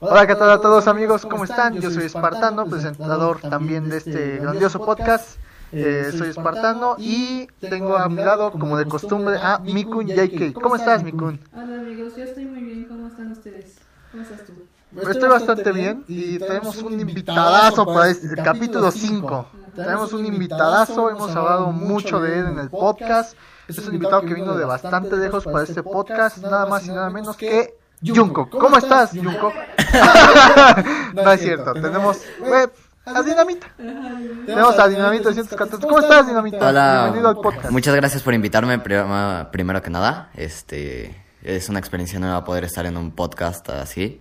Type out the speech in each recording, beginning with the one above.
Hola, ¿qué tal a todos amigos? ¿Cómo están? Yo soy Espartano, presentador también de este grandioso podcast. Eh, soy Espartano y tengo a mi lado, como de costumbre, a Mikun JK. ¿Cómo estás, Mikun? Hola amigos, yo estoy muy bien. ¿Cómo están ustedes? ¿Cómo estás tú? Estoy bastante bien y tenemos un invitadazo para este el capítulo 5. Tenemos un invitadazo, hemos hablado mucho de él en el podcast. Es un invitado que vino de bastante lejos para este podcast, nada más y nada menos que Junko. ¿Cómo estás, Junko? no es cierto, tenemos eh, a Dinamita. Tenemos a Dinamita 114. ¿Cómo estás, Dinamita? Hola. Bienvenido al podcast. Muchas gracias por invitarme prim- primero que nada. Este es una experiencia nueva poder estar en un podcast así.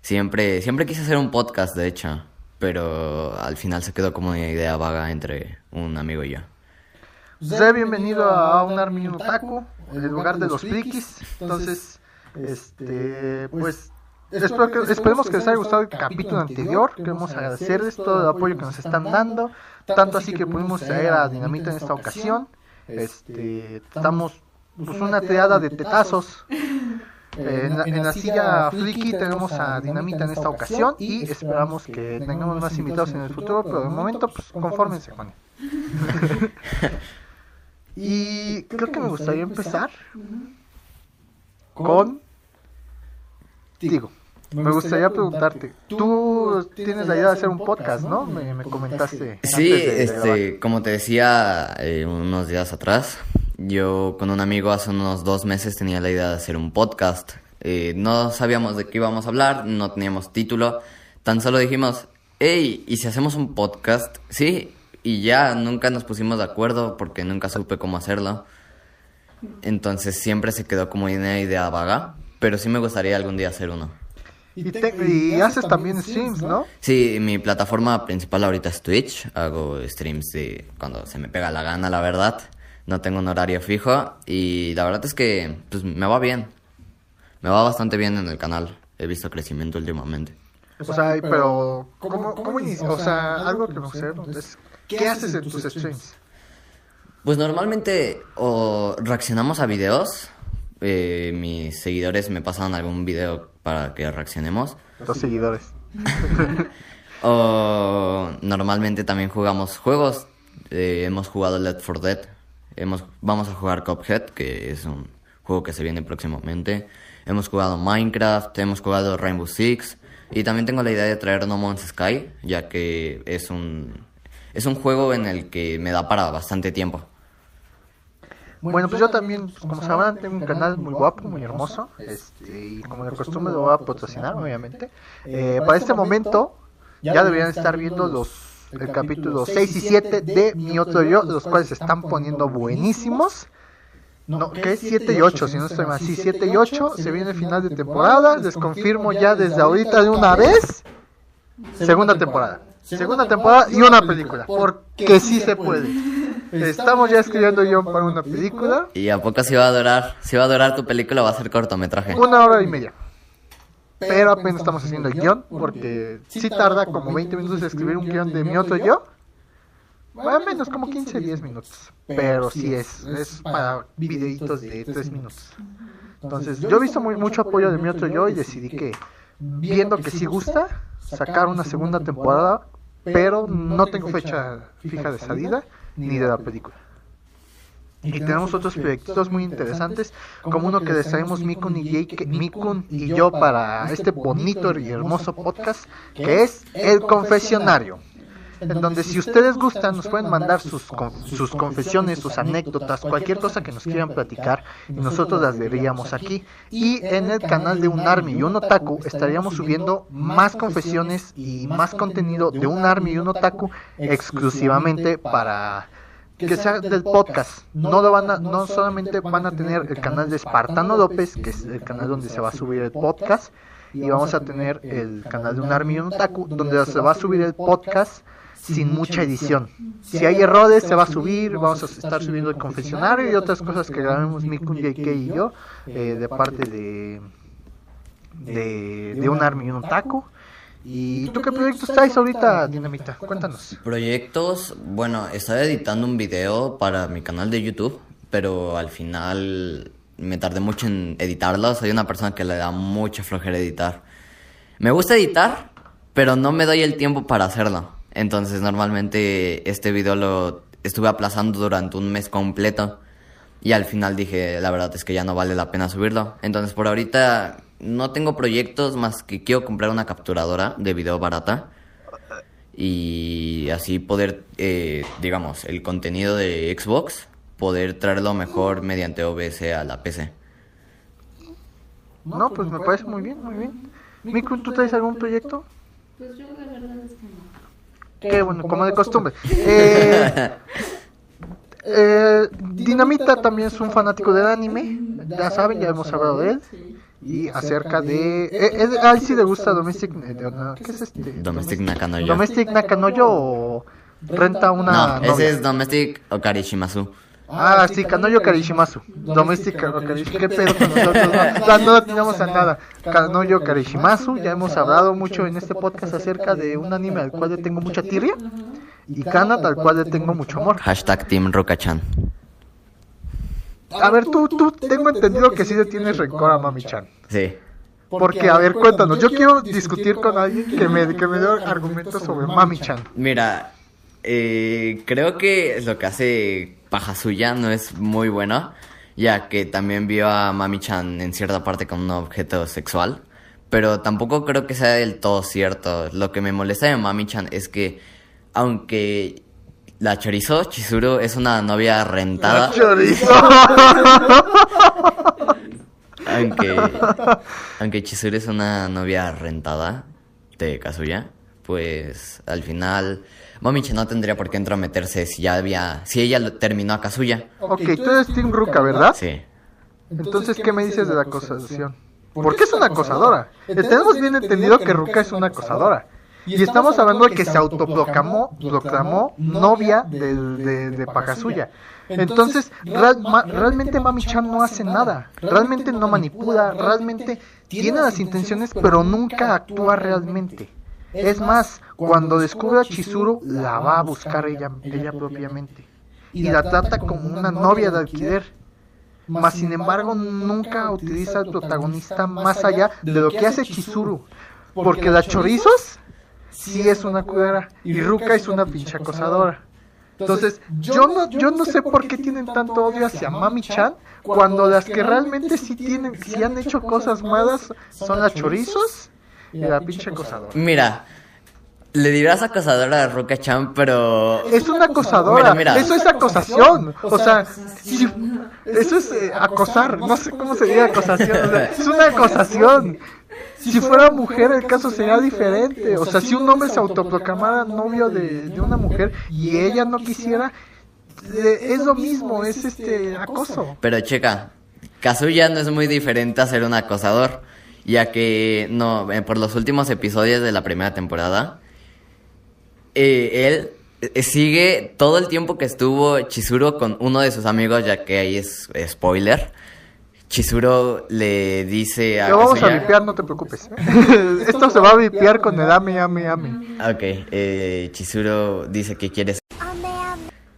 Siempre siempre quise hacer un podcast, de hecho, pero al final se quedó como una idea vaga entre un amigo y yo. Sé bienvenido a un Army un Otaku, el lugar de los frikis. Entonces, este, pues, espero que, esperemos que les haya gustado el capítulo anterior. Queremos agradecerles todo el apoyo que nos están dando. Tanto así que pudimos traer a Dinamita en esta ocasión. Este, estamos pues, una triada de tetazos. Eh, en, la, en la silla friki tenemos a Dinamita en esta ocasión y esperamos que tengamos más invitados en el futuro, pero de momento pues confórmense con él. Y creo que me gustaría empezar con Digo, me gustaría preguntarte, tú tienes la idea de hacer un podcast, ¿no? Me, me comentaste. Sí, este, como te decía eh, unos días atrás, yo con un amigo hace unos dos meses tenía la idea de hacer un podcast. Eh, no sabíamos de qué íbamos a hablar, no teníamos título, tan solo dijimos, hey, ¿y si hacemos un podcast? Sí, y ya nunca nos pusimos de acuerdo porque nunca supe cómo hacerlo. Entonces siempre se quedó como una idea vaga, pero sí me gustaría algún día hacer uno. Y, te- y haces también streams, ¿no? Sí, mi plataforma principal ahorita es Twitch. Hago streams de cuando se me pega la gana, la verdad. No tengo un horario fijo y la verdad es que pues me va bien. Me va bastante bien en el canal. He visto crecimiento últimamente. O sea, pero ¿cómo, cómo? O sea, algo que me preguntar es, ¿qué haces en tus streams? Pues normalmente o reaccionamos a videos. Eh, mis seguidores me pasan algún video para que reaccionemos. Los seguidores. O normalmente también jugamos juegos. Eh, hemos jugado Left 4 Dead. Hemos, vamos a jugar Cuphead, que es un juego que se viene próximamente. Hemos jugado Minecraft, hemos jugado Rainbow Six. Y también tengo la idea de traer No Man's Sky, ya que es un, es un juego en el que me da para bastante tiempo. Bueno, pues yo también, pues, como sabrán, tengo un canal muy guapo, muy hermoso. Este, y como de costumbre lo voy a patrocinar, obviamente. Eh, para este momento, ya deberían estar viendo los el capítulo 6 y 7 de Mi Otro Yo, los cuales se están poniendo buenísimos. No, que es 7 y 8, si no estoy mal. Sí, 7 y 8, se viene el final de temporada. Les confirmo ya desde ahorita de una vez. Segunda temporada. Segunda temporada y una película. Porque sí se puede. Estamos ya escribiendo yo para una película. ¿Y a poco si va a durar? Si va a durar tu película, va a ser cortometraje. Una hora y media. Pero apenas estamos haciendo el guion, porque sí tarda como 20 minutos escribir un guion de mi otro yo. Bueno, menos como 15, 10 minutos. Pero sí es, es para videitos de 3 minutos. Entonces, yo he visto muy, mucho apoyo de mi otro yo y decidí que, viendo que sí gusta, sacar una segunda temporada, pero no tengo fecha fija de salida ni de la película. Y tenemos otros proyectos muy interesantes, como uno que traemos Mikun y, Jake- Mikun y yo para este bonito y hermoso podcast, que es El Confesionario. En donde si ustedes gustan nos pueden mandar sus, con- sus confesiones, sus anécdotas, cualquier cosa que nos quieran platicar y nosotros las veríamos aquí. Y en el canal de un Army y un Otaku estaríamos subiendo más confesiones y más contenido de un Army y un Otaku exclusivamente para que sea del podcast. No lo van a, no solamente van a tener el canal de Espartano López, que es el canal donde se va a subir el podcast, y vamos a tener el canal de un Army y un Otaku, donde se va a subir el podcast sin mucha edición. Si hay errores, se va a subir, vamos a estar subiendo el confesionario y otras cosas que grabemos Mikun, JK y yo, eh, de parte de, de, de un Army y un Otaku. ¿Y tú qué proyectos traes ahorita, Dinamita? Cuéntanos. Proyectos, bueno, estaba editando un video para mi canal de YouTube, pero al final me tardé mucho en editarlo. Soy una persona que le da mucha flojera editar. Me gusta editar, pero no me doy el tiempo para hacerlo. Entonces normalmente este video lo estuve aplazando durante un mes completo. Y al final dije, la verdad es que ya no vale la pena subirlo. Entonces por ahorita no tengo proyectos más que quiero comprar una capturadora de video barata. Y así poder, eh, digamos, el contenido de Xbox, poder traerlo mejor mediante OBS a la PC. No, pues me parece muy bien, muy bien. Miku, ¿tú traes algún proyecto? Pues yo la verdad es que no. Qué bueno, como de costumbre. Eh, eh, Dinamita también es un fanático del anime, ya saben, ya hemos hablado de él. Y acerca de... Eh, eh, a él sí le gusta Domestic... eh, ¿Qué es este? Domestic Nakanoyo. Domestic Nakanoyo o renta una No, ese novia? es Domestic Okarishimasu. Ah, sí, Kanoyo Karishimasu. Domestic Karishimasu. ¿Qué pedo con nosotros? No, no, no atinamos a nada. Kanoyo Karishimasu. Ya hemos hablado mucho en este podcast acerca de un anime al cual le tengo mucha tirria. Y Kanat al cual le tengo mucho amor. Hashtag Team Rokachan. A ver, tú, tú, tengo entendido que sí le tienes rencor a Mami-chan. Sí. Porque, a ver, cuéntanos. Yo quiero discutir con alguien que me, que me dé argumentos sobre Mami-chan. Mira, eh, creo que lo que hace Pajasuya no es muy bueno, ya que también vio a Mami-chan en cierta parte como un objeto sexual, pero tampoco creo que sea del todo cierto. Lo que me molesta de Mami-chan es que, aunque la chorizo, Chizuru es una novia rentada, Chorizo. aunque, aunque Chizuru es una novia rentada de Kazuya, pues al final Mami-chan no tendría por qué entrometerse si ya había, si ella lo- terminó a Kazuya. Ok, tú eres Team Ruka, ¿verdad? Sí. Entonces, ¿qué me dices de la acosación? ¿Por qué es una acosadora? Tenemos bien entendido que Ruka es una acosadora. Y estamos hablando de que se autoproclamó proclamó novia de, de, de Pakasuya. Entonces, real- ma- realmente Mami-chan no hace nada. Realmente no manipula, realmente tiene las intenciones, pero nunca actúa realmente. Es más, cuando descubre a Chizuru, la va a buscar ella, ella propiamente. Y la trata como una novia de alquiler. Mas sin embargo nunca utiliza al protagonista más allá de lo que hace Chizuru. Porque la chorizos sí es una culera y Ruka es una pinche acosadora. Entonces, yo no, yo no sé por qué tienen tanto odio hacia Mami-chan cuando las que realmente sí tienen, sí han hecho cosas malas son las chorizos y la pinche acosadora. Mira, le dirás acosadora a Ruka-chan, pero... Es una acosadora, Mira, mira. eso es acosación, o sea, si- eso es eh, acosar, no sé cómo se diga acosación, o sea, es una acosación. Si fuera mujer el caso sería diferente, o sea, si un hombre se autoproclamara novio de, de una mujer y ella no quisiera, le- es lo mismo, es este acoso. Pero checa, Kazuya no es muy diferente a ser un acosador, ya que no, eh, por los últimos episodios de la primera temporada, eh, él eh, sigue todo el tiempo que estuvo Chizuru con uno de sus amigos, ya que ahí es spoiler. Chizuru le dice a Lo vamos a Kazuya- vipear, no te preocupes. Esto se va a vipear con el ame, ame, ame. Ok, eh, Chizuru dice que quiere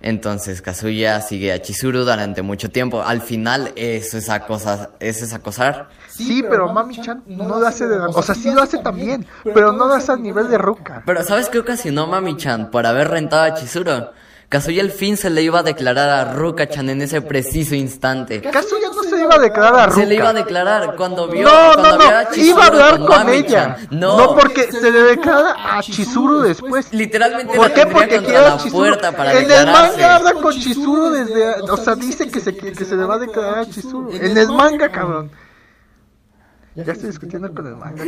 Entonces Kazuya sigue a Chizuru durante mucho tiempo. Al final eso es acosar, eso es acosar. Sí, pero Mami-chan no lo hace de... O sea, sí lo hace también, pero no lo hace al nivel de Ruka. Pero ¿sabes qué ocasionó Mami-chan por haber rentado a Chizuru? Kazuya al fin se le iba a declarar a Ruka-chan en ese preciso instante. Kazuya no se iba a declarar a Ruka. Se le iba a declarar cuando vio, No, cuando no, a no, Chizuru iba a hablar con, Mami-chan. ella. No, No. porque se le declara a Chizuru después. literalmente ¿Por qué? Porque quiere a la Chizuru. puerta para en el manga habla con Chizuru desde... O sea, dice que se, que se le va a declarar a Chizuru. En el manga, cabrón. Ya estoy discutiendo con el manga.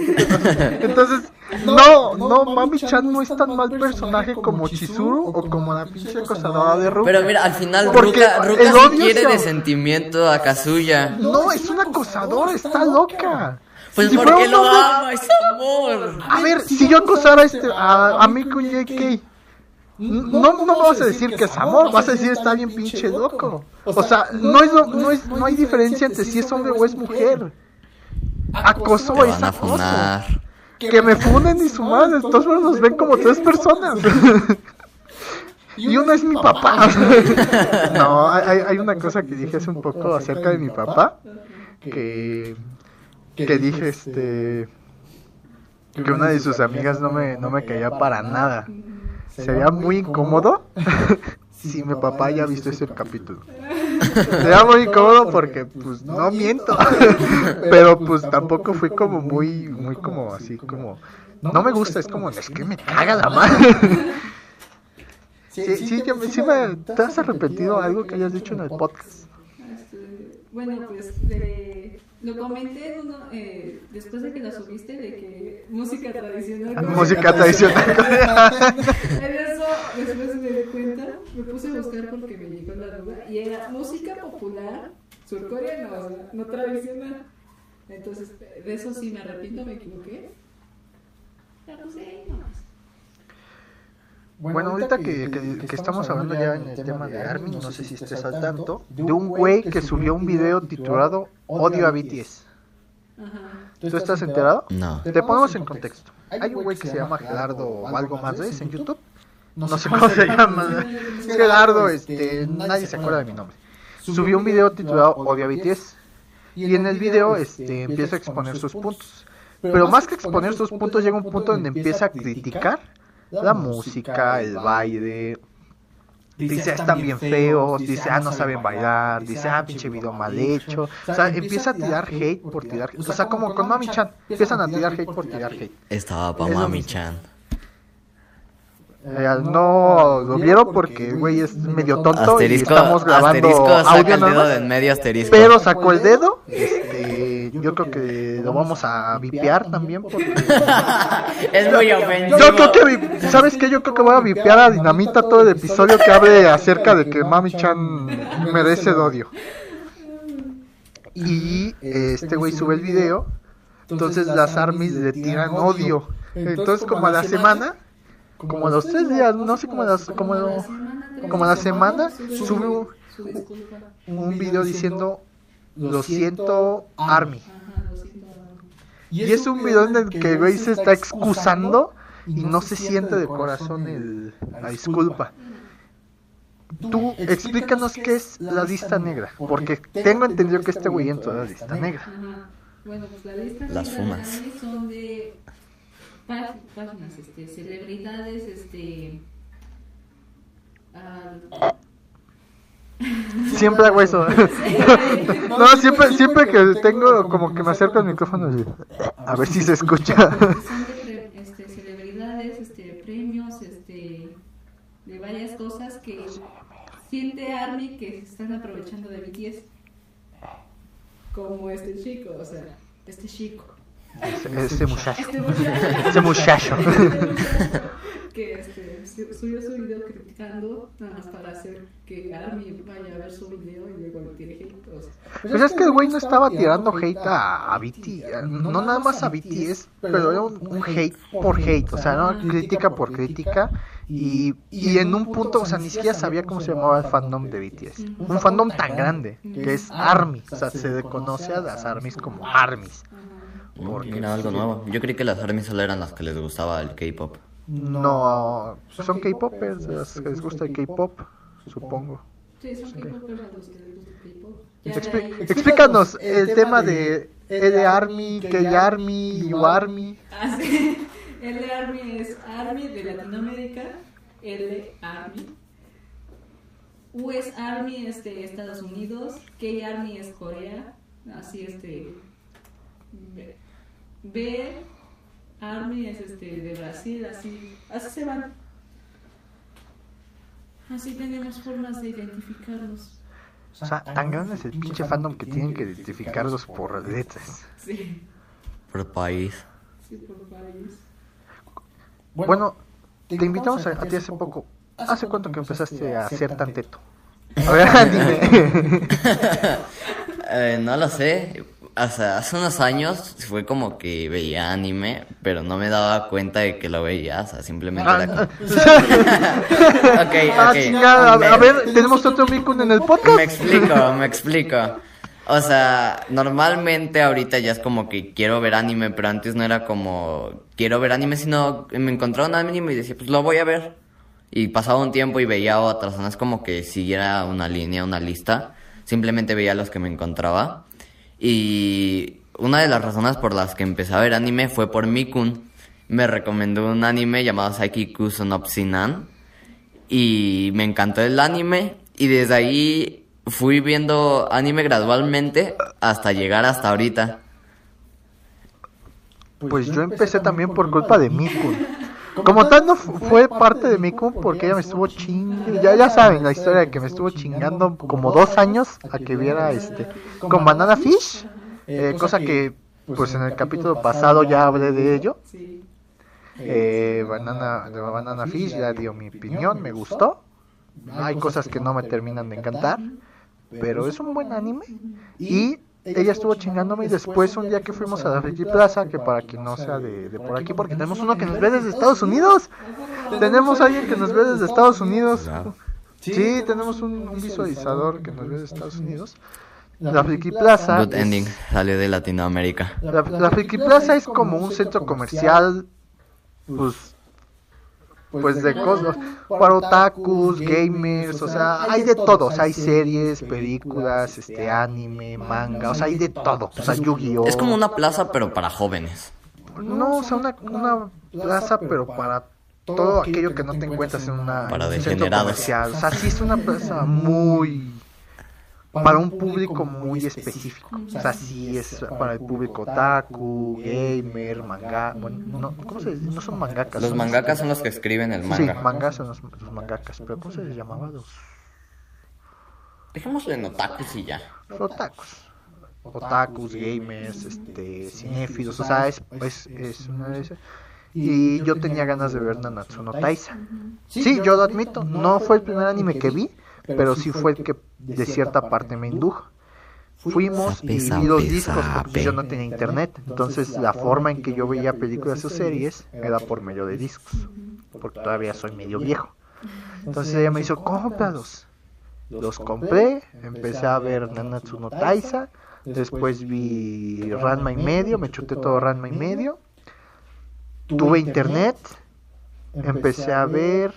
Entonces, no, no, Mami-chan no es tan mal personaje como Chizuru o como la pinche acosadora de Ruka. Pero mira, al final Porque Ruka, Ruka el sí quiere de sentimiento a Kazuya. No, es una acosadora, está loca. Pues Si porque lo hombre- ama, es amor. A ver, si yo acosara a, este, a, a Miku JK, no, no me vas a decir que es amor, vas a decir está bien pinche loco. O sea, no, es, lo- no, es, no hay diferencia entre si es hombre o es mujer. Acoso a acoso. funar. Que me funen y su madre, todos nos ven como tres personas. Y uno es mi papá. No, hay, hay una cosa que dije hace un poco acerca de mi papá. Que, que dije, este. que una de sus amigas no me, no me caía para nada. Sería muy incómodo si mi papá haya visto ese capítulo. Sería muy incómodo porque, pues, no miento. Pero, pues, tampoco fui como muy, muy como así, como... No me gusta, es como, es que me caga la madre. Sí, sí, me, sí me, ¿te has arrepentido algo que hayas dicho en el podcast? Este, bueno, pues de, lo comenté uno, eh, después de que lo subiste de que música tradicional. Ah, música tradicional. en eso, después me di cuenta, me puse a buscar porque me llegó la duda y era música popular surcoreana, no tradicional. Entonces, de eso sí me arrepiento, me equivoqué. Pero pues ahí nomás. Bueno, ahorita que, que, que, estamos hablando ya en el tema de Armin, no sé si estés al tanto, de un güey que subió un video titulado Odio a BTS. ¿Tú estás enterado? No. Te ponemos en contexto. Hay un güey que se llama Gerardo o algo más de ese en YouTube. No sé cómo se llama. Gerardo, este, nadie se acuerda de mi nombre. Subió un video titulado Odio a BTS. Y en el video este, empieza a exponer sus puntos. Pero más que exponer sus puntos, llega un punto donde empieza a criticar la música, el baile. Dice, están bien feos, dice, ah, no saben bailar, dice, ah, pinche video mal hecho. O sea, empieza a tirar hate por tirar O sea, como con Mami Chan, empiezan a tirar hate por tirar hate. Estaba para Mami Chan. Eh, no lo vieron porque güey es medio tonto y estamos grabando audio dedo en medio asterisco. Pero sacó el dedo. Este, yo creo que lo vamos a vipear también porque es muy ofensivo. Yo creo que ¿sabes qué? Yo creo que voy a vipear a Dinamita todo el episodio que hable acerca de que Mami Chan merece el odio. Y este güey sube el video. Entonces las armies le tiran odio. Entonces como a la semana como a los tres días, no sé cómo a las, como, como a la semana, sube un, un video diciendo lo siento Army. Y es un video en el que güey se está excusando y no se siente de corazón el, la disculpa. Tú explícanos qué es la lista negra, porque tengo entendido que este güey entró a la lista negra. Bueno, pues la lista Las fumas. son de páginas, este, celebridades, este... Siempre hago eso. no, siempre, siempre que tengo como que me acerco al micrófono a ver si se escucha. Son de este, celebridades, este, premios, este, de varias cosas que siente Army que se están aprovechando de BTS. Como este chico, o sea, este chico. Ese, muchacho. Ese muchacho. Que este, subió su video criticando nada más para hacer que Army vaya a ver su video y luego le tire hate. pues es que el güey no estaba tirando hate a, a BT, no nada más a BTS, pero era un, hate por hate, o sea, no crítica por crítica. Y, y en un punto, o sea, ni siquiera sabía cómo se llamaba el fandom de BTS. Un fandom tan grande, que es ARMY. O sea, se reconoce a las ARMYs como ARMYs. Porque Mira, algo nuevo. Yo creí que las ARMY solo eran las que les gustaba el K-pop. No, son K-popers, les gusta el K-pop, supongo. Sí, son K-popers a los que les gusta el K-pop. explícanos el tema de L Army, K Army, U Army. Ah, sí. L Army es Army de Latinoamérica, L Army. U es Army es de Estados Unidos, K Army es Corea, así este B, Army es este, de Brasil, así, así se van. Así tenemos formas de identificarlos. O sea, tan grande es el pinche fandom que tienen que identificarlos por letras. Sí. Por país. Sí, por país. Bueno, te invitamos a, a ti hace poco. ¿Hace cuánto que empezaste a hacer tan teto? A ver, dime. eh, no lo sé hace unos años fue como que veía anime, pero no me daba cuenta de que lo veía, o sea, simplemente era como... Ah, a, ver, tenemos otro Mikun en el podcast. Me explico, me explico. O sea, normalmente ahorita ya es como que quiero ver anime, pero antes no era como quiero ver anime, sino me encontraba un anime y decía, pues lo voy a ver. Y pasaba un tiempo y veía otras, no es como que siguiera una línea, una lista, simplemente veía los que me encontraba. Y una de las razones por las que empecé a ver anime fue por Mikun, me recomendó un anime llamado Saiki Kusunopsinan y me encantó el anime y desde ahí fui viendo anime gradualmente hasta llegar hasta ahorita. Pues yo empecé también por culpa de Mikun. Como tal no fu- fue parte de Mikun porque ella me estuvo chingando, ya, ya saben la historia de que me estuvo chingando como dos años a que viera este con Banana Fish, eh, cosa que pues en el capítulo pasado ya hablé de ello. Sí. Eh, banana, de Banana Fish ya dio mi opinión, me gustó. Hay cosas que no me terminan de encantar, pero es un buen anime. Y ella estuvo chingándome y después un día que fuimos a la Friki Plaza, que para quien no sea de, de por aquí, porque tenemos uno que nos ve desde Estados Unidos. Tenemos alguien que nos ve desde Estados Unidos. Sí, tenemos un, un visualizador que nos ve desde Estados Unidos. La Friki Plaza. Good ending, salió de Latinoamérica. la, la Friki Plaza es como un centro comercial, pues, pues de cosas, para otakus, gamers, o sea, hay de todo, o sea, hay series, películas, este, anime, manga, o sea, hay de todo, o sea, Yu-Gi-Oh. Es como una plaza pero para jóvenes. No, o sea, una, una plaza, pero para todo aquello que no te encuentras en una Para un centro degenerados. comercial, o sea, sí es una plaza muy para un público muy específico. O sea, sí es para el público otaku, gamer, manga. Bueno, no, ¿cómo se dice? No son mangakas. Los son- mangakas son los que escriben el Sí, manga. mangas son los, los mangakas. Pero ¿cómo se les llamaba? Los, Dejémoslo en otakus y ya. los otakus. Otakus, gamers, este, cinéfilos. O sea, es, es, es una de esas. Y yo tenía ganas de ver Nanatsu no Taisa. Sí, yo lo admito. No fue el primer anime que vi, pero sí fue el que de cierta parte me indujo. Fuimos y vi los discos porque yo no tenía internet. Entonces la forma en que yo veía películas o series era por medio de discos. Porque todavía soy medio viejo. Entonces ella me hizo, cómpralos. Los compré, empecé a ver Nanatsu no Taisa. Después vi Ranma y medio, me chuté todo Ranma y medio. Tuve internet, empecé a ver.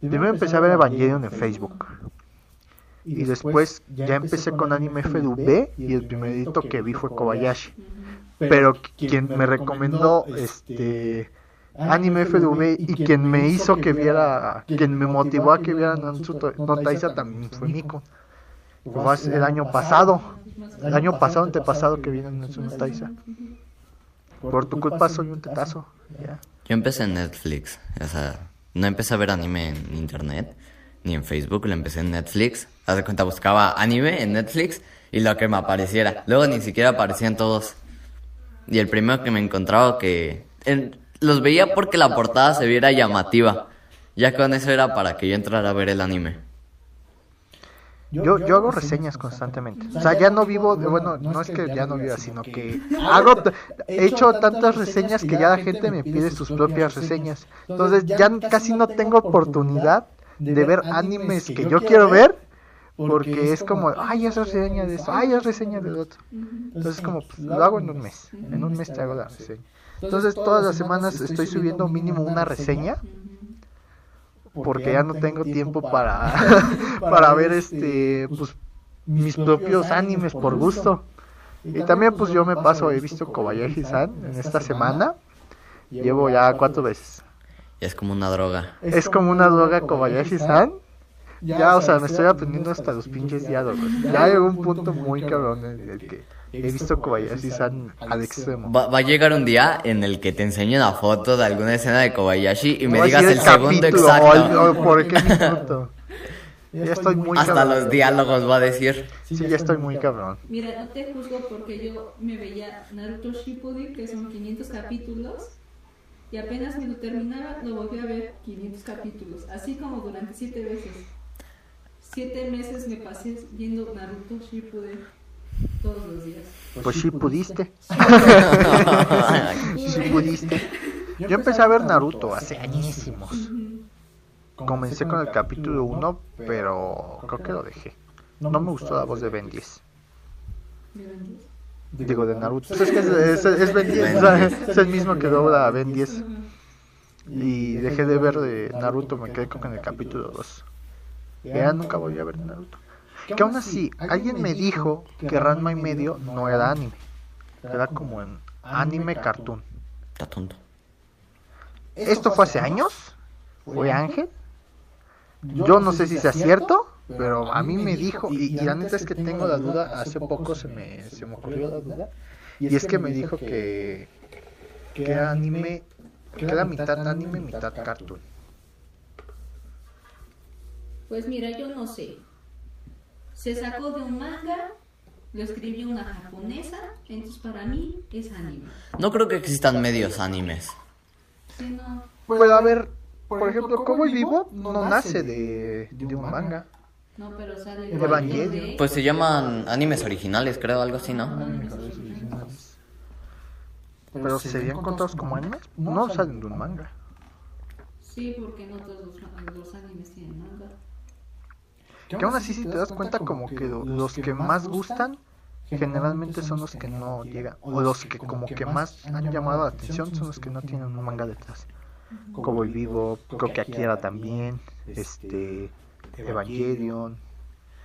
Primero empecé a ver Evangelion en Facebook. Y después ya empecé con Anime FDV y el primerito que vi fue Kobayashi. Pero quien me recomendó este Anime FDV y quien me hizo que viera, quien me motivó a que viera Nanatsu no Taisa también fue Miko. Fue el año pasado, el año pasado, antepasado que vi Nanatsu no Taisa. Por tu culpa soy un tetazo. ya. Yo empecé en Netflix, o sea, no empecé a ver anime en internet, ni en Facebook, lo empecé en Netflix. Haz de cuenta, buscaba anime en Netflix y lo que me apareciera. Luego ni siquiera aparecían todos. Y el primero que me encontraba que... los veía porque la portada se viera llamativa. Ya con eso era para que yo entrara a ver el anime. Yo, yo hago reseñas constantemente. O sea, ya no vivo, de, bueno, no es que ya no viva, sino que hago, he hecho tantas reseñas que ya la gente me pide sus propias reseñas. Entonces ya casi no tengo oportunidad de ver animes que yo quiero ver, porque es como, ay, es reseña de eso, ay, es reseña del otro. Entonces como, pues, lo hago en un mes, en un mes te hago la reseña. Entonces todas las semanas estoy subiendo mínimo una reseña porque ya no tengo tiempo para para ver este pues mis propios animes por gusto. Y también pues yo me paso, he visto Kobayashi-san en esta semana. Llevo ya cuatro veces. Es como una droga. Es como una droga Kobayashi-san. Ya, o sea, me estoy aprendiendo hasta los pinches diálogos. Ya llegó un punto muy cabrón en el que he visto Kobayashi-san al extremo. Va, va a llegar un día en el que te enseñe una foto de alguna escena de Kobayashi y me digas decir el segundo capítulo, exacto. o el- o por qué minuto. Ya estoy muy Hasta cabrón. los diálogos va a decir. Sí, ya estoy muy cabrón. Mira, no te juzgo porque yo me veía Naruto Shippuden, que son 500 capítulos, y apenas me lo terminaba, lo volví a ver 500 capítulos, así como durante 7 veces. 7 meses me pasé viendo Naruto Shippuden todos los días. Pues sí pudiste. Sí pudiste. Yo empecé a ver Naruto hace añísimos. Comencé con el capítulo 1, pero creo que lo dejé. No me gustó la voz de Ben 10. Digo, de Naruto. Pues es que es, es, es Ben 10, o sea, es el mismo que dobla a Ben 10. Y dejé de ver de Naruto, me quedé con el capítulo 2. Y ya nunca volví a ver Naruto. Que aún así, alguien me dijo que Ranma y medio no era anime. Era como en anime cartoon. Está tonto. esto fue hace años, fue Ángel. Yo no sé si sea cierto, pero a mí me dijo, y, y la neta es que tengo la duda, hace poco se me, se me ocurrió la duda, y es que me dijo que, que era anime, que era mitad anime, mitad cartoon. Pues mira, yo no sé. Se sacó de un manga, lo escribió una japonesa, entonces para mí es anime. No creo que existan medios animes. Sí, no. Pues a ver, por ejemplo, Cowboy Vivo no nace de, de un manga. No, pero sale Evangelion. de- Pues se llaman animes originales, creo, algo así, ¿no? Animes originales. Pero serían contados como animes, no salen de un manga. Sí, porque no todos los, los animes tienen manga. Que aún así, si te das cuenta, como que lo- los que más gustan generalmente son los que no llegan, o los que como que más han llamado la atención son los que no tienen un manga detrás. Cowboy Vivo, creo que Akira también, este, Evangelion.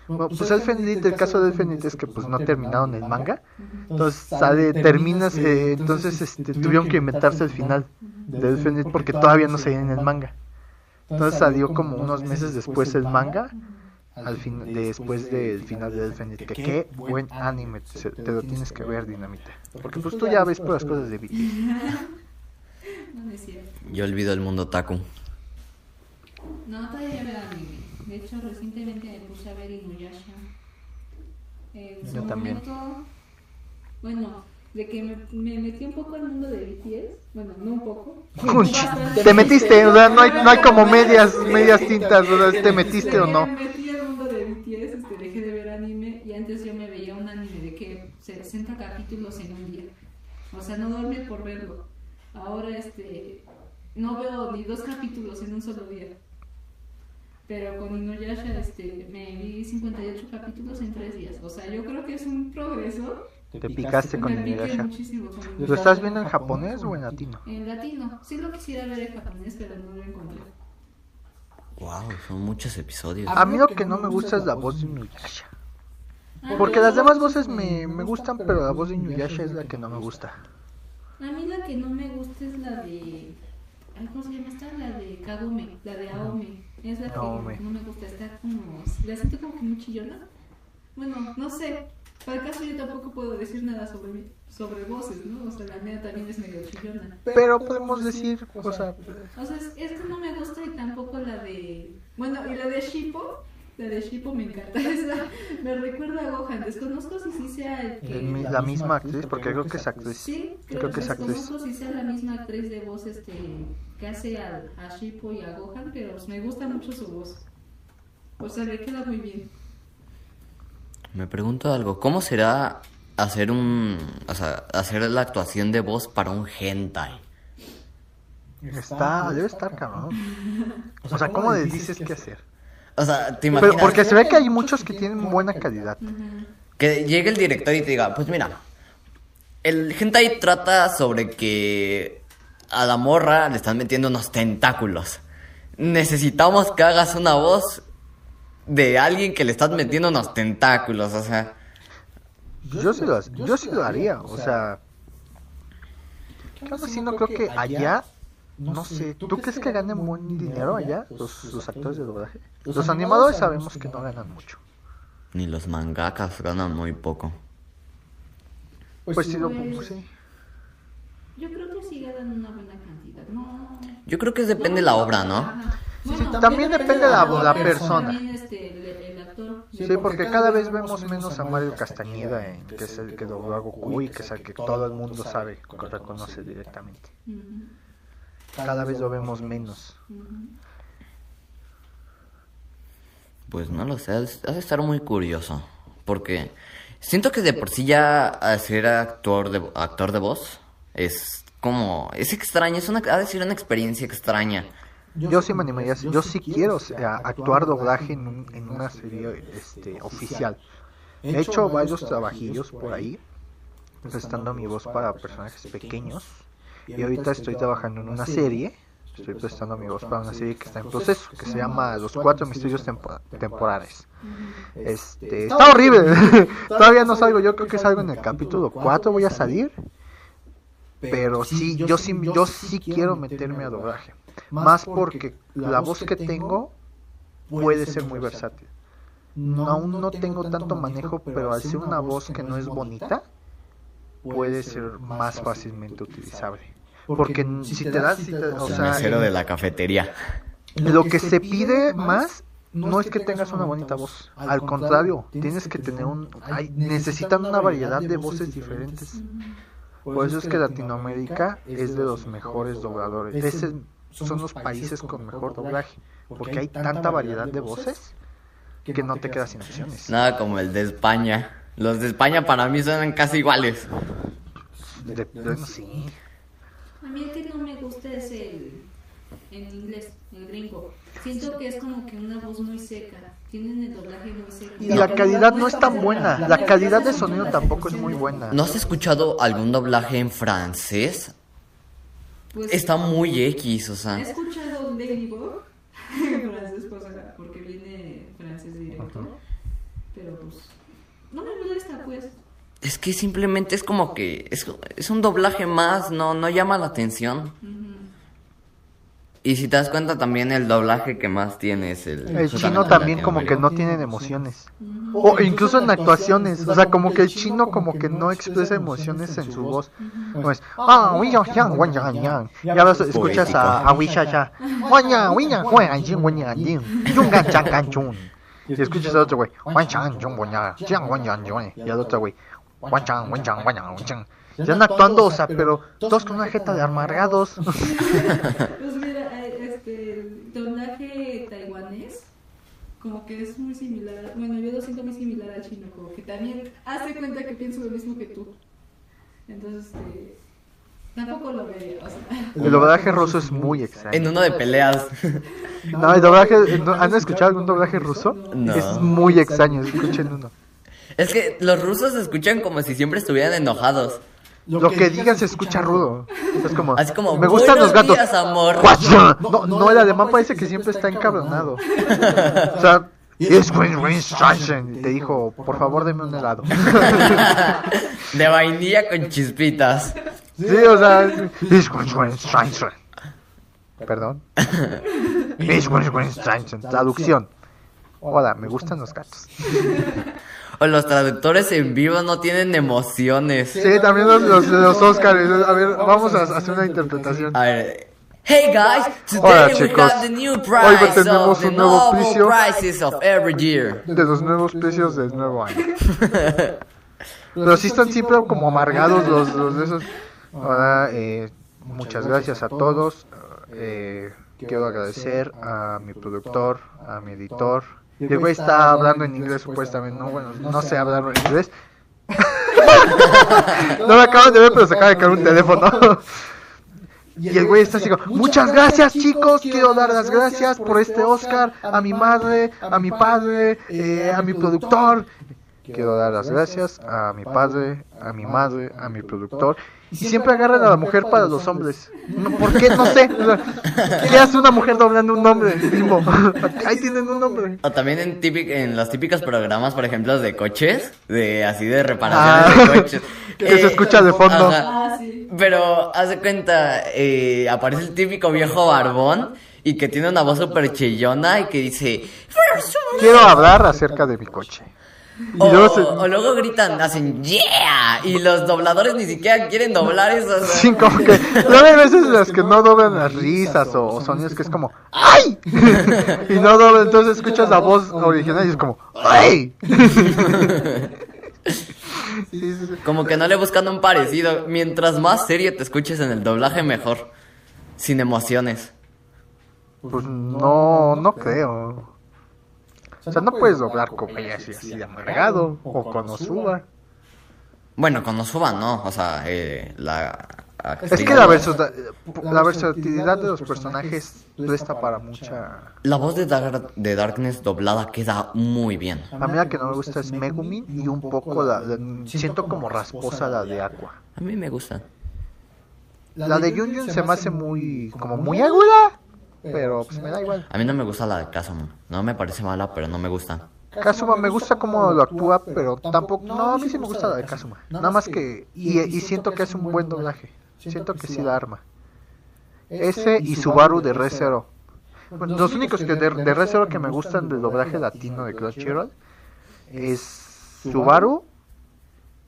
Bueno, pues el Fenlit, el caso del Fenlit es que pues no terminaron el manga, entonces sale, terminas, eh, entonces este, tuvieron que inventarse el final del Fenlit porque todavía no salía en el manga. Entonces salió como unos meses después el manga, al fin, después del final de Elfen Lied, que qué buen anime, te, te lo tienes que ver, Dinamita. Porque pues tú ya ves puras cosas de BTS. No, es cierto. Yo olvido el mundo taku. No, todavía me da anime. De hecho, recientemente me puse a ver Inuyasha. En su Yo también. momento, bueno, de que me, me metí un poco al mundo de BTS, bueno, no un poco. Te metiste, o sea, no hay, no hay como medias, medias tintas, o sea, te metiste o no. BTS, este, dejé de ver anime y antes yo me veía un anime de que 60 capítulos en un día. O sea, no dormía por verlo. Ahora este no veo ni dos capítulos en un solo día. Pero con Inuyasha este, me vi 58 capítulos en tres días. O sea, yo creo que es un progreso. Te picaste con me piqué Inuyasha. con ¿Lo estás viendo en japonés o en latino? En latino. Sí lo quisiera ver en japonés, pero no lo encontré. Wow, son muchos episodios. A mí lo que no me gusta es la voz de Inuyasha. A Porque las la demás voces me, me gustan, pero la voz de Inuyasha es la que no me gusta. A mí la que no me gusta es la de. ay, ¿Cómo se llama esta? La de Kagome, la de Aome. Es la que no me gusta. Está como. La siento como que muy chillona. Bueno, no sé. Para el caso, yo tampoco puedo decir nada sobre, mí- sobre voces, ¿no? O sea, la mía también es medio chillona. Pero podemos decir, o sea, O sea, es, es que no me gusta y tampoco la de. Bueno, y la de Shippo. La de Shippo me encanta. Esa me recuerda a Gohan. Desconozco si sí sea el que. mi- la misma actriz, porque creo que es actriz. Sí, Creo que es actriz. desconozco si sea la misma actriz de voz este, que hace a, a Shippo y a Gohan, pero pues, me gusta mucho su voz. O sea, le queda muy bien. Me pregunto algo, ¿cómo será hacer un, o sea, hacer la actuación de voz para un hentai? Está, debe estar cabrón. O sea, ¿cómo le dices qué hacer? O sea, ¿te Pero imaginas porque se ve que hay muchos que tienen buena calidad. que llegue el director y te diga, pues mira, el hentai trata sobre que a la morra le están metiendo unos tentáculos. Necesitamos que hagas una voz de alguien que le están metiendo unos tentáculos, o sea, Yo sí lo, yo sí lo haría, o sea... Así no creo que allá, no sé, ¿tú crees que ganen buen dinero allá los, los actores de doblaje? Los animadores sabemos que no ganan mucho. ni los mangakas ganan muy poco. Pues sí, lo, Pues- sí. Yo creo que sí ganan una buena cantidad. No. Yo creo que depende de la obra, ¿no? Ajá. Sí, sí, también depende de la- la persona. Este, el, el actor. Sí, porque cada vez vemos menos a Mario Castañeda, en, que es el que dobló a Goku y que es el que todo el mundo sabe, que reconoce directamente. Cada vez lo vemos menos. Pues no lo sé, has de estar muy curioso. Porque siento que de por sí ya al ser actor de, actor de voz es como. Es extraño, es una, ha de ser una experiencia extraña. Yo sí me animaría, yo sí quiero actuar doblaje en, un- en una serie este, oficial. He hecho varios trabajillos por ahí, prestando mi voz para personajes pequeños. Y ahorita estoy trabajando en una serie, estoy prestando mi voz para una serie que está en proceso, que se llama Los Cuatro Misterios Tempo- Temporales. Este, está horrible, todavía no salgo, yo creo que salgo en el capítulo 4, voy a salir. Pero sí, yo sí, yo sí quiero meterme a doblaje. Más porque la voz que tengo puede ser muy versátil. No, aún no tengo tanto manejo, pero al ser una voz que no es bonita, puede ser más fácilmente utilizable. Porque si te das, si te- o El sea, mesero de la cafetería. lo que se pide más no es que tengas una bonita voz. Al contrario, tienes que tener un... hay- necesitan una variedad de voces diferentes. Por eso es que Latinoamérica es de los mejores dobladores. Ese son los países con mejor doblaje. Porque hay tanta variedad de voces que no te quedas sin opciones. Nada como el de España. Los de España para mí suenan casi iguales. De- bueno, sí. A mí el que no me gusta es el en inglés, el gringo. Siento que es como que una voz muy seca. Tienen el doblaje muy seco. Y la calidad no es tan buena. La calidad de sonido tampoco es muy buena. ¿No has escuchado algún doblaje en francés? Pues, Está muy X, o He sea. escuchado Ladybug en francés, pues, porque viene francés directo. Pero pues, no me molesta, pues. Es que simplemente es como que es, es un doblaje más, no, no llama la atención. Y si te das cuenta también el doblaje que más tiene es el... Chino también como que no tienen emociones. O incluso en actuaciones, o sea, como que el chino como que no expresa emociones en su voz. No es, ah. Y ahora escuchas a, a Wisha ya. Y escuchas a otro güey. Y al otro güey, chan. Están actuando, o sea, pero todos con una jeta de amargados. Pues mira, eh, este, el doblaje taiwanés, como que es muy similar. Bueno, yo lo siento muy similar al chino, como que también hace cuenta que pienso lo mismo que tú. Entonces, este, tampoco lo vería, o sea. El doblaje ruso es muy extraño. En uno de peleas. No, el doblaje, no, ¿han escuchado algún doblaje ruso? No. Es muy extraño, escuchen uno. Es que los rusos se escuchan como si siempre estuvieran enojados. Lo que digan se escucha rudo. Es como, Así como, me gustan los "Buenos gatos. días, amor". Guacha. No, no, el alemán parece que siempre está encabronado. O sea, es te dijo, por favor, deme un helado. De vainilla con chispitas. Sí, o sea, es. Perdón. Traducción. Hola, me gustan los gatos. O los traductores en vivo no tienen emociones. Sí, también los, los, los Oscars. A ver, vamos a hacer una interpretación. A ver. Hey guys, Hola, today we chicos. have the new Hoy tenemos of the un nuevo precio. prizes of every year. De los nuevos precios del nuevo año. Pero sí están siempre como amargados los, los de esos. Ahora, eh, muchas gracias a todos. Eh, quiero agradecer a mi productor, a mi editor. Y el güey está hablando en inglés supuestamente. No, bueno, no sé hablar en inglés. no me acaban de ver, pero se acaba de caer un teléfono. Y el güey está así como, muchas gracias chicos, quiero dar las gracias por este Oscar a mi madre, a mi padre, eh, a mi productor. Quiero dar las gracias a mi padre, a mi madre, a mi productor. Y siempre agarran a la mujer para los hombres. No, ¿Por qué? No sé. ¿Qué hace una mujer doblando un nombre? Ahí tienen un nombre. O también en, típic- en los típicos programas, por ejemplo, de coches, de así de reparaciones Ah, de coches. que se escucha de fondo. Pero, haz de cuenta, eh, aparece el típico viejo barbón y que tiene una voz súper chillona y que dice... Quiero hablar acerca de mi coche. Y O, luego se- o luego gritan, hacen yeah, y los dobladores ni siquiera quieren doblar sea. Sí, como que luego hay veces las que no doblan las risas o, o sonidos que es como ¡ay! y no doblan, entonces escuchas la voz original y es como ¡ay! Como que no le buscan un parecido. Mientras más serio te escuches en el doblaje, mejor. Sin emociones. Pues no, no creo. O sea, no puedes doblar como ella así, así de amargado o con Osuba. Bueno, con Osuba no, o sea, eh, la... Es que la, versa- la versatilidad de los personajes presta para mucha... La voz de, Dar- de Darkness doblada queda muy bien. A mí la que no me gusta es Megumin y un poco la... la- siento como rasposa la de Aqua. A mí me gusta. La de Yun Yun se me hace muy... como muy aguda. Pero pues me da igual. A mí no me gusta la de Kazuma. No me parece mala, pero no me gusta. Kazuma me gusta cómo lo actúa, pero tampoco... No, a mí sí me gusta la de Kazuma. Nada más que... Y, y siento que es un buen doblaje. Siento que sí la arma. Ese y Subaru de Re Zero. Bueno, los únicos que de, de Re Zero que me gustan del doblaje latino de Crunchyroll es Subaru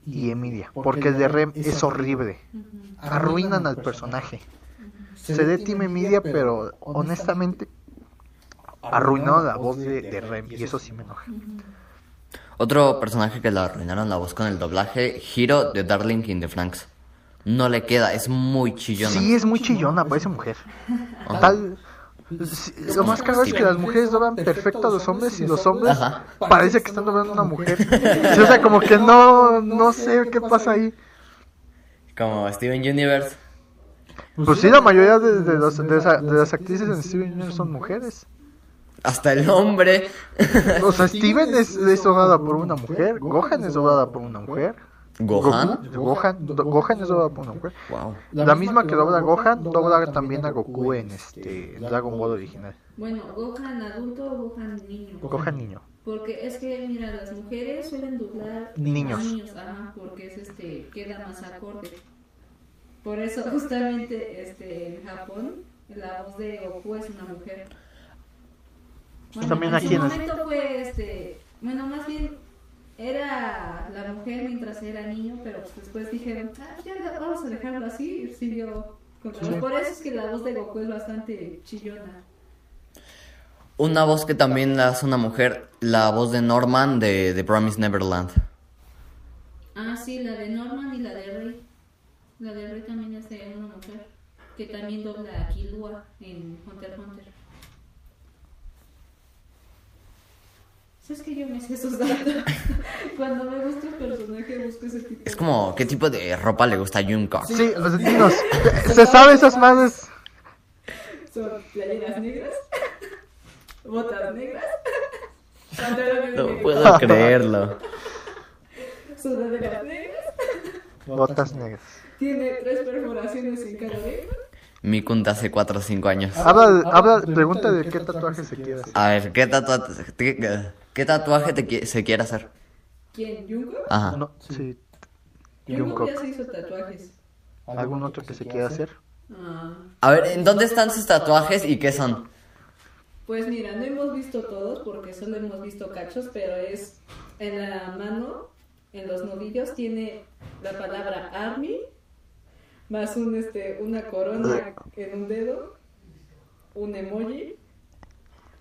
y Emilia. Porque el de Rem es horrible. Arruinan al personaje. Se de Team Emilia, pero honestamente arruinaron la voz de, de Rem y eso sí me enoja. Otro personaje que le arruinaron la voz con el doblaje, Hiro de Darling in the Franks. No le queda, es muy chillona. Sí, es muy chillona, parece mujer. Tal, sí, lo más caro es que las mujeres doblan perfecto a los hombres y los hombres Ajá. parece que están doblando a una mujer. Sí, o sea, como que no, no sé qué pasa ahí. Como Steven Universe. Pues sí, la mayoría de, de los- de esa- de las actrices en Steven Universe son mujeres. Hasta el hombre. O sea, Steven es, es doblada por una mujer, Gohan es doblada por una mujer. Gohan. Gohan, Gohan es doblada por una mujer. Wow. La misma que dobla a Gohan, dobla también a Goku en este en Dragon Ball original. Bueno, Gohan adulto o Gohan niño. Gohan niño. Porque es que, mira, las mujeres suelen doblar Niños. niños, ajá, porque es este, queda más acorde. Por eso, justamente, este, en Japón, la voz de Goku es una mujer. También en aquí su en el- momento fue, este, bueno, más bien era la mujer mientras era niño, pero pues después dijeron, ah, ya vamos a dejarlo así, y siguió con la voz. Por eso es que la voz de Goku es bastante chillona. Una voz que también la hace una mujer, la voz de Norman de The Promise Neverland. Ah, sí, la de Norman y la de Rey. La de Rey también es de una mujer que también dobla a Killua en Hunter x Hunter. ¿Sabes que yo me sé esos datos? Cuando me gusta un personaje busco ese tipo Es como, ¿qué tipo de ropa le gusta a Junko? Sí, o sea, dinos, ¿se sabe esas madres? Son playeras negras, botas negras, No puedo creerlo. sudaderas negras, Botas negras. Tiene tres perforaciones en cada dedo. Mi Kunta hace 4 o 5 años. Habla, habla, pregunta de qué tatuaje se quiere hacer. A ver, ¿qué, tatua- qué, qué tatuaje te qui- se quiere hacer? ¿Quién? ¿Junko? Ajá. No, sí. Jungkook. ya se hizo tatuajes. ¿Algún otro que se quiera hacer? Ah. A ver, ¿en dónde están sus tatuajes y qué son? Pues mira, no hemos visto todos porque solo hemos visto cachos, pero es en la mano, en los nudillos, tiene la palabra Army, más un este, una corona en un dedo, un emoji,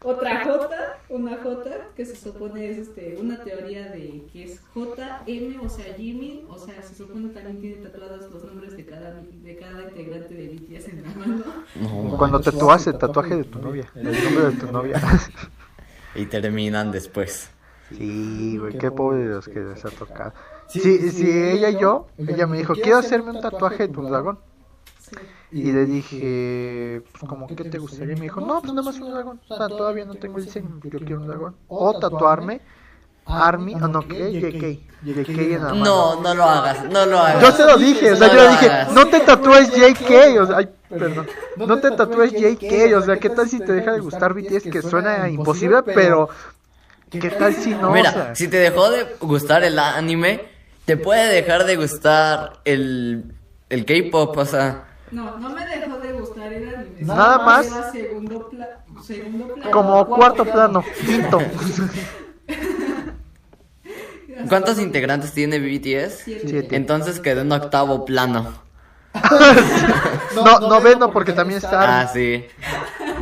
otra J, una J, que se supone es este, una teoría de que es JM, o sea Jimmy, o sea, se supone también tiene tatuados los nombres de cada, de cada integrante de BTS en la mano. No. Cuando tatúas el tatuaje de tu novia, el nombre de tu novia. Y terminan después. Sí, güey, qué pobre de los que les ha tocado. Sí, sí, ella y yo, ella me dijo, quiero hacerme un tatuaje de tu dragón. Sí. Y le dije, pues como, ¿qué te gustaría? Y me dijo, no, pues nada más un dragón. O sea, todavía no tengo el diseño, yo quiero un dragón. O tatuarme Army, o no, ¿qué? JK. JK en la mano. No, no lo hagas, no lo hagas. Yo se lo dije, o sea, No yo le dije, no te tatúes JK, o sea, ay, perdón, no te tatúes JK, o sea, ¿qué tal si te deja de gustar BTS? Que suena imposible, pero ¿qué tal si no? Mira, si te dejó de gustar el anime, te puede dejar de gustar el, el K-pop, o sea. No, no me dejó de gustar el anime. Nada más. era segundo, pla- segundo plano. como cuarto plano, quinto. ¿Cuántos integrantes tiene BTS? Siete. Entonces quedó en octavo plano. No, noveno porque también está Ah, sí.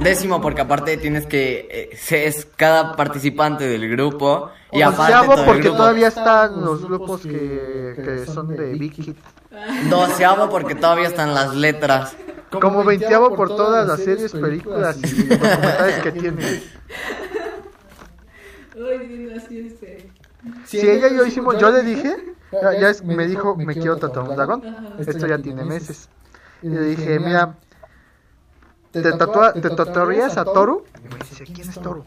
Décimo, porque aparte tienes que. eh, es cada participante del grupo. Y aparte. Onceavo todo el porque grupo. todavía están los grupos que, que son de Big Hit. Doceavo, porque todavía están las letras. Como veinteavo por todas las series, películas y documentales que tiene. Ay, sí, así este. Si ella y yo hicimos, yo le dije, ya, ya es- me dijo, me quiero tatuar un dragón. Esto ya tiene meses. Y le dije, mira, ¿te, tatua- ¿te tatuarías a Toru? Y me dice, ¿quién es Toru?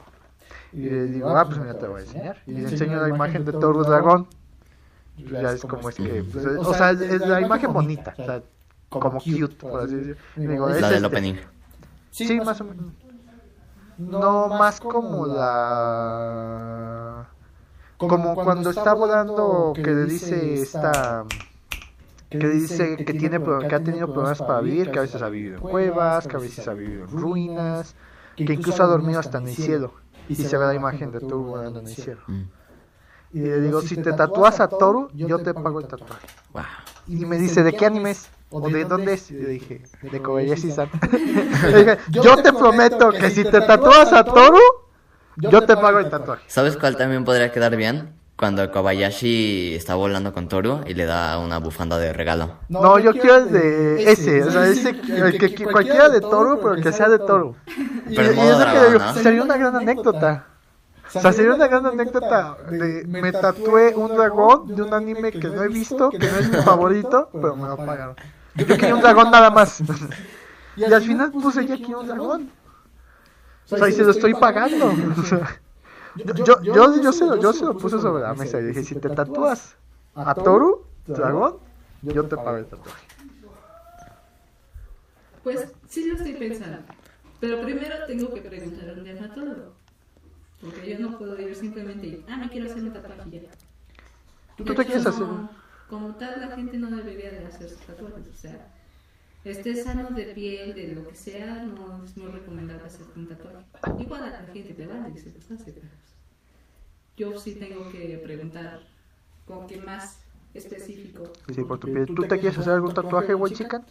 Y le digo, ah, pues mira, te voy a enseñar. Y le enseño la imagen de Toru Dragón. Ya es como es que, pues, o sea, es, la imagen bonita, o sea, como cute, por así decirlo. Y le digo, "Es La del este". opening. Sí, más o menos. No, más como la... Como cuando está volando que le dice esta... que dice que tiene pro- que ha tenido problemas para vivir, que a veces ha vivido en cuevas, que a veces ha vivido en ruinas, que incluso ha dormido hasta en el cielo. Y se ve la imagen de Toru volando en el cielo. Mm. Y le digo, si te tatúas a Toru, yo te pago el tatuaje. Y me dice, ¿de qué anime es? ¿O de dónde es? Y le dije, de Kobayashi-san. Le dije, yo te prometo que si te tatúas a Toru, yo te pago el tatuaje. ¿Sabes cuál también podría quedar bien? Cuando Kobayashi está volando con Toru y le da una bufanda de regalo. No, yo quiero el de ese, o sea, ese, el que, que cualquiera de Toru, pero que sea de Toru. Y, Pero y modo es lo que sería una gran anécdota. O sea, sería una gran anécdota. de- me tatué un dragón de un anime que no he visto, que no es mi favorito, pero me lo pagaron. Yo quería un dragón nada más. Y al final puse ya quiero un dragón. O sea, y se lo estoy pagando. O sea, yo, yo, yo, yo se lo, yo se lo puse sobre la mesa y dije, si te tatúas a Toru, dragón, yo te pago el tatuaje. Pues sí lo estoy pensando. Pero primero tengo que preguntar a un dermatólogo. Porque yo no puedo ir simplemente y, ah, me quiero hacer un tatuaje. ¿Tú te quieres hacer? Como tal, la gente no debería de hacerse tatuajes. O sea, esté sano de piel, de lo que sea, no es muy recomendable hacer un tatuaje. Igual a la gente te vale y se los hace, pero yo sí tengo que preguntar con qué más específico. Sí, por tu piel. ¿Tú te quieres hacer algún tatuaje, güey, chica?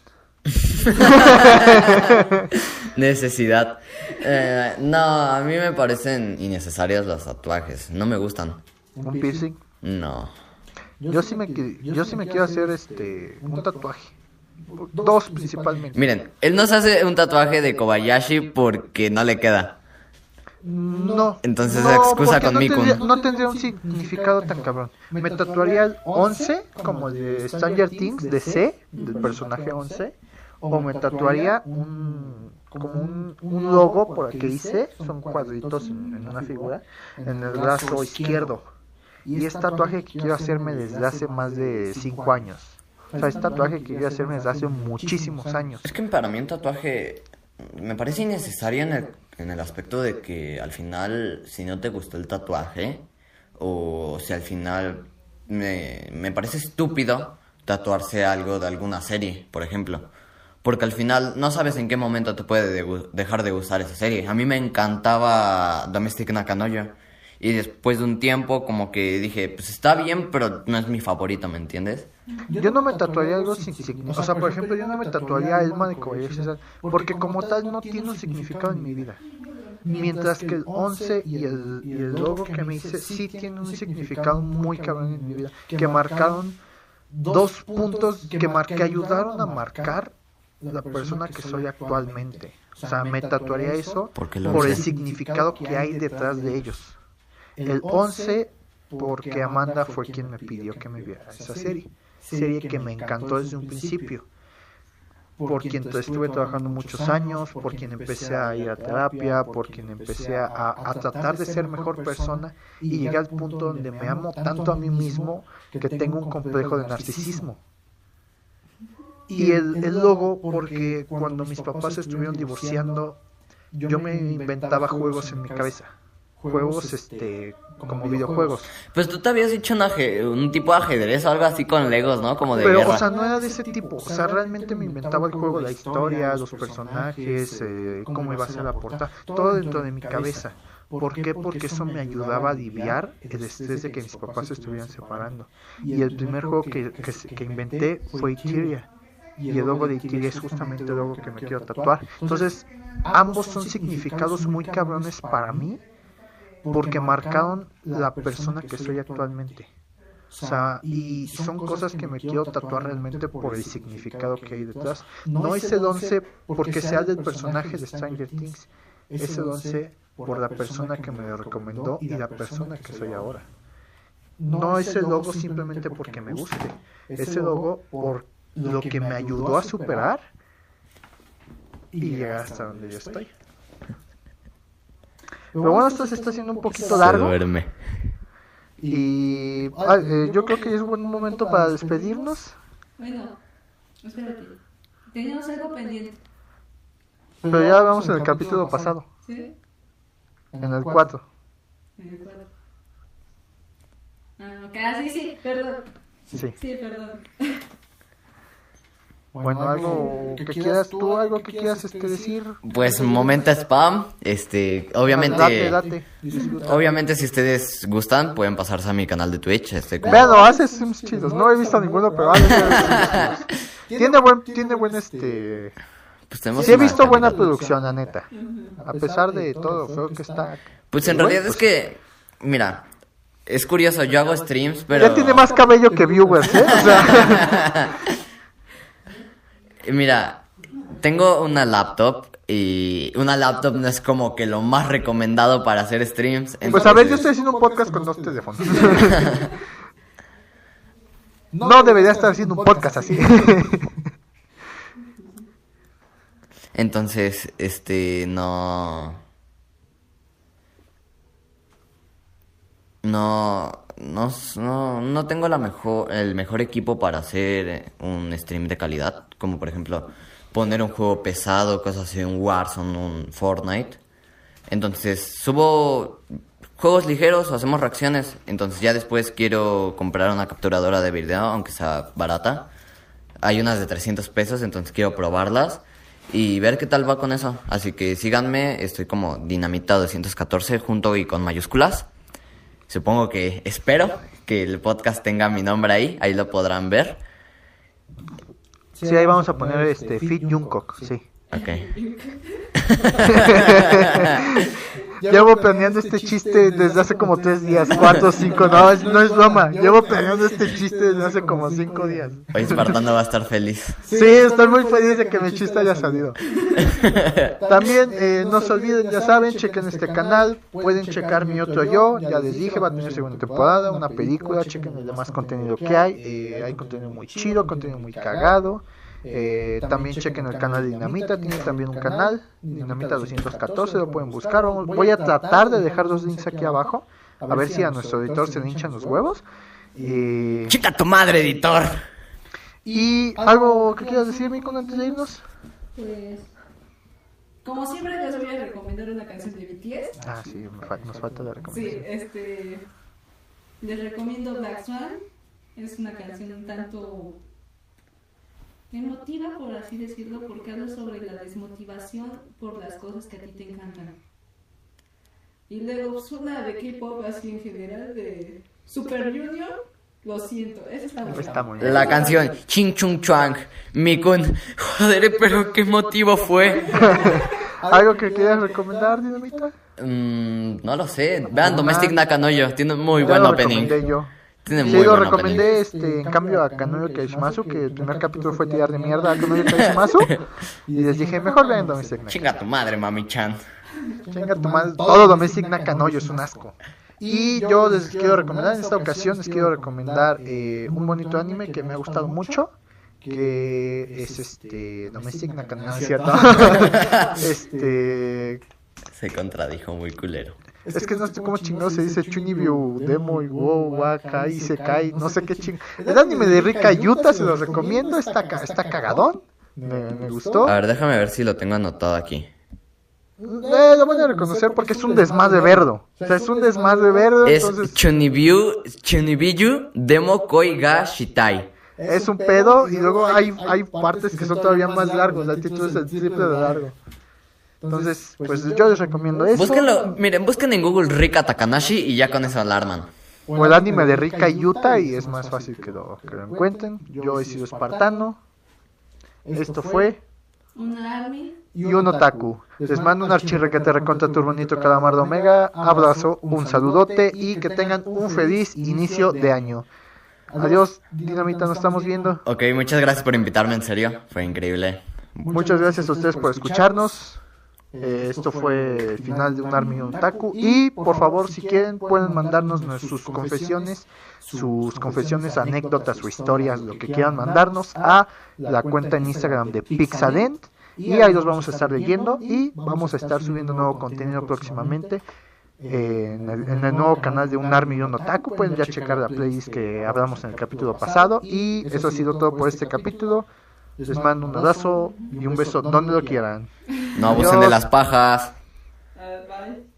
Necesidad. Eh, no, a mí me parecen innecesarios los tatuajes. No me gustan. ¿Un piercing? No. Yo sí me, yo sí me quiero hacer este un tatuaje. Dos principalmente. Miren, él no se hace un tatuaje de Kobayashi porque no le queda. No. Entonces, no, excusa con no Mikun. tendría, no tendría un significado tan cabrón. Me tatuaría el 11, como el de Stranger Things, de C, del personaje 11. O me tatuaría un, como un, un logo por el que dice, son cuadritos en, en una figura, en el brazo izquierdo. Y es tatuaje que quiero hacerme desde hace más de 5 años. O sea, es tatuaje que hacerme desde hace muchísimos años. Es que para mí un tatuaje me parece innecesario en el, en el aspecto de que al final, si no te gustó el tatuaje, o si al final me, me parece estúpido tatuarse algo de alguna serie, por ejemplo. Porque al final no sabes en qué momento te puede de- dejar de gustar esa serie. A mí me encantaba Domestic Nakanoyo. Y después de un tiempo como que dije, pues está bien, pero no es mi favorito, ¿me entiendes? Yo no me tatuaría algo sin significado. O sea, por ejemplo, yo no me tatuaría Elma de Kobayashi-san porque como tal no tiene un significado en mi vida. Mientras que el 11 y el, y el logo que me hice sí tienen un significado muy cabrón en mi vida. Que marcaron dos puntos que, mar- que ayudaron a marcar la persona que soy actualmente. O sea, me tatuaría eso ¿Por el por el 11? significado que hay detrás de ellos. El 11 porque Amanda fue quien me pidió que me viera esa serie. Serie que me encantó desde un principio. Por quien estuve trabajando muchos años, por quien empecé a ir a terapia, por quien empecé a, a tratar de ser mejor persona y llegué al punto donde me amo tanto a mí mismo que tengo un complejo de narcisismo. Y el, el logo, porque cuando mis papás estuvieron divorciando, yo me inventaba juegos en mi cabeza. Juegos, este, como videojuegos. Pues tú te habías hecho un, aje- un tipo de ajedrez o algo así con Legos, ¿no? Como de Pero, guerra. o sea, no era de ese tipo. O sea, realmente me inventaba el juego, la historia, los personajes, eh, cómo iba a ser la portada. Todo dentro de mi cabeza. ¿Por qué? Porque eso me ayudaba a aliviar el estrés de que mis papás se estuvieran separando. Y el primer juego que, que, se- que inventé fue Itiria. Y el logo de Itiria es justamente el logo que me quiero tatuar. Entonces, ambos son significados muy cabrones para mí porque marcaron la persona que soy actualmente. O sea, y son cosas que me quiero tatuar realmente por el significado que hay detrás. No es el 11 porque sea del personaje de Stranger Things, es el 11 por la persona que me lo recomendó y la persona que soy ahora. No es el logo simplemente porque me guste, es el logo por lo que me ayudó a superar y llegar hasta donde yo estoy. Pero bueno, esto se está haciendo un poquito Se largo. duerme. Y ah, eh, yo creo que es un buen momento para despedirnos. Bueno, espérate. Teníamos algo pendiente. Pero ya vamos en el capítulo pasado, ¿Sí? en el 4. En el cuadro. Ah, ok, ah, sí, sí, perdón. Sí. Sí, perdón. Bueno, algo que quieras tú, algo que quieras este, decir. Pues momento spam, este, obviamente, Date, date. disfruta. obviamente si ustedes gustan pueden pasarse a mi canal de Twitch, este, como- Vean, hace sims chidos. No he visto ninguno, pero hace sims chidos. Tiene buen, tiene buen este. pues tenemos Sí he visto buena producción, la neta. A pesar de todo lo feo que está. Pues en Bueno, realidad es que, mira, es curioso, yo hago streams, pero... Ya tiene más cabello que viewers, ¿eh? O sea, Mira, tengo una laptop y una laptop no es como que lo más recomendado para hacer streams. pues a ver, yo entonces- estoy haciendo un podcast con dos teléfonos. No debería estar haciendo un podcast así. Entonces, este, no... No, no, no, tengo la mejor, el mejor equipo para hacer un stream de calidad, como por ejemplo poner un juego pesado, cosas así, un Warzone, un Fortnite. Entonces subo juegos ligeros o hacemos reacciones. Entonces ya después quiero comprar una capturadora de video, aunque sea barata. Hay unas de 300 pesos, entonces quiero probarlas y ver qué tal va con eso. Así que síganme, estoy como Dinamita 214 junto y con mayúsculas. Supongo que espero que el podcast tenga mi nombre ahí, ahí lo podrán ver. Sí, ahí vamos a poner este Fit Jungkook, sí. Ok. Llevo planeando este chiste desde hace como tres días, cuatro, cinco, no, es, no es broma. Llevo planeando este chiste desde hace como cinco días. Hoy Espartano va a estar feliz. Sí, estoy muy feliz de que mi chiste haya salido. También eh, no se olviden, ya saben, chequen este canal, pueden checar mi otro yo, ya les dije, va a tener segunda temporada, una película, chequen el demás contenido que hay, eh, hay contenido muy chido, contenido muy cagado. Eh, también chequen el canal de Dinamita, tiene también un canal, Dinamita 214, lo pueden buscar. Vamos- voy a tratar de dejar los links aquí abajo, a ver si a nuestro editor se le hinchan los huevos. Eh, ¡Chica tu madre, editor! y algo que quieras decir, Mico, antes de irnos. Pues, como siempre les voy a recomendar una canción de BTS. Ah, sí, me fal- nos falta la Sí, recomendación. este, les recomiendo Black Swan. Es una canción un tanto emotiva, por así decirlo, porque habla sobre la desmotivación por las cosas que a ti te encantan. Y luego es una de K-pop así en general, de Super Junior. Lo siento, esa está muy Está muy bien. La canción Ching Chung Chuang, Mikun. Joder, pero qué motivo fue. ¿Algo que quieras recomendar, Dinamita? Mm, no lo sé. Vean Domestic Nakanoyo, tiene muy Ya buen lo opening. yo. Tiene Sí, muy lo recomendé, este, en cambio a Kanoyo Kaishimasu, que el primer capítulo fue tirar de mierda a Kanoyo Kaishimasu. Y les dije, mejor vean Domestic Nakanoyo. Chinga tu madre, mami-chan. Chinga tu madre, todo Domestic Nakanoyo es un asco. Y yo les quiero recomendar, en esta ocasión les quiero recomendar eh, un bonito anime que me ha gustado mucho. Que es este. Domestic Nakanoyo, ¿no es cierto? este. Se contradijo muy culero. Es que no sé cómo chingado se dice Chunibyu, Demo y Wow, Waka, Isekai, no sé qué ching. El anime de Rika Yuta se los recomiendo, está, ca- está cagadón, me, me gustó. A ver, déjame ver si lo tengo anotado aquí. Eh, lo voy a reconocer porque es un desmadre verdo. O sea, es un desmadre verdo, Es entonces Chunibiu, Chunibiyu Demo Koi ga Shitai. es un pedo y luego hay, hay partes que son todavía más largos, el título es el triple de largo. Entonces, pues yo les recomiendo eso. Búsquenlo, miren, busquen en Google Rika Takanashi y ya con eso alarman. O el anime de Rika Yuta y es más fácil que lo, que lo encuentren. Yo he sido espartano. Esto fue army. y un otaku. Les mando un archirrequete recontra turbonito calamardo omega. Abrazo, un saludote y que tengan un feliz inicio de año. Adiós, Dinamita, nos estamos viendo. Ok, muchas gracias por invitarme, en serio. Fue increíble. Muchas gracias a ustedes por escucharnos. Eh, esto fue el final de un Army Otaku. Y por favor, si quieren, pueden mandarnos sus confesiones, sus confesiones, anécdotas o historias, lo que quieran mandarnos a la cuenta en Instagram de Pixadent. Y ahí los vamos a estar leyendo y vamos a estar subiendo nuevo contenido próximamente. eh, en, el, en el nuevo canal de un Army y un Otaku. Pueden ya checar la playlist que hablamos en el capítulo pasado. y eso ha sido todo por este capítulo les, mando un abrazo y un beso donde lo quieran. No abusen de las pajas. Uh.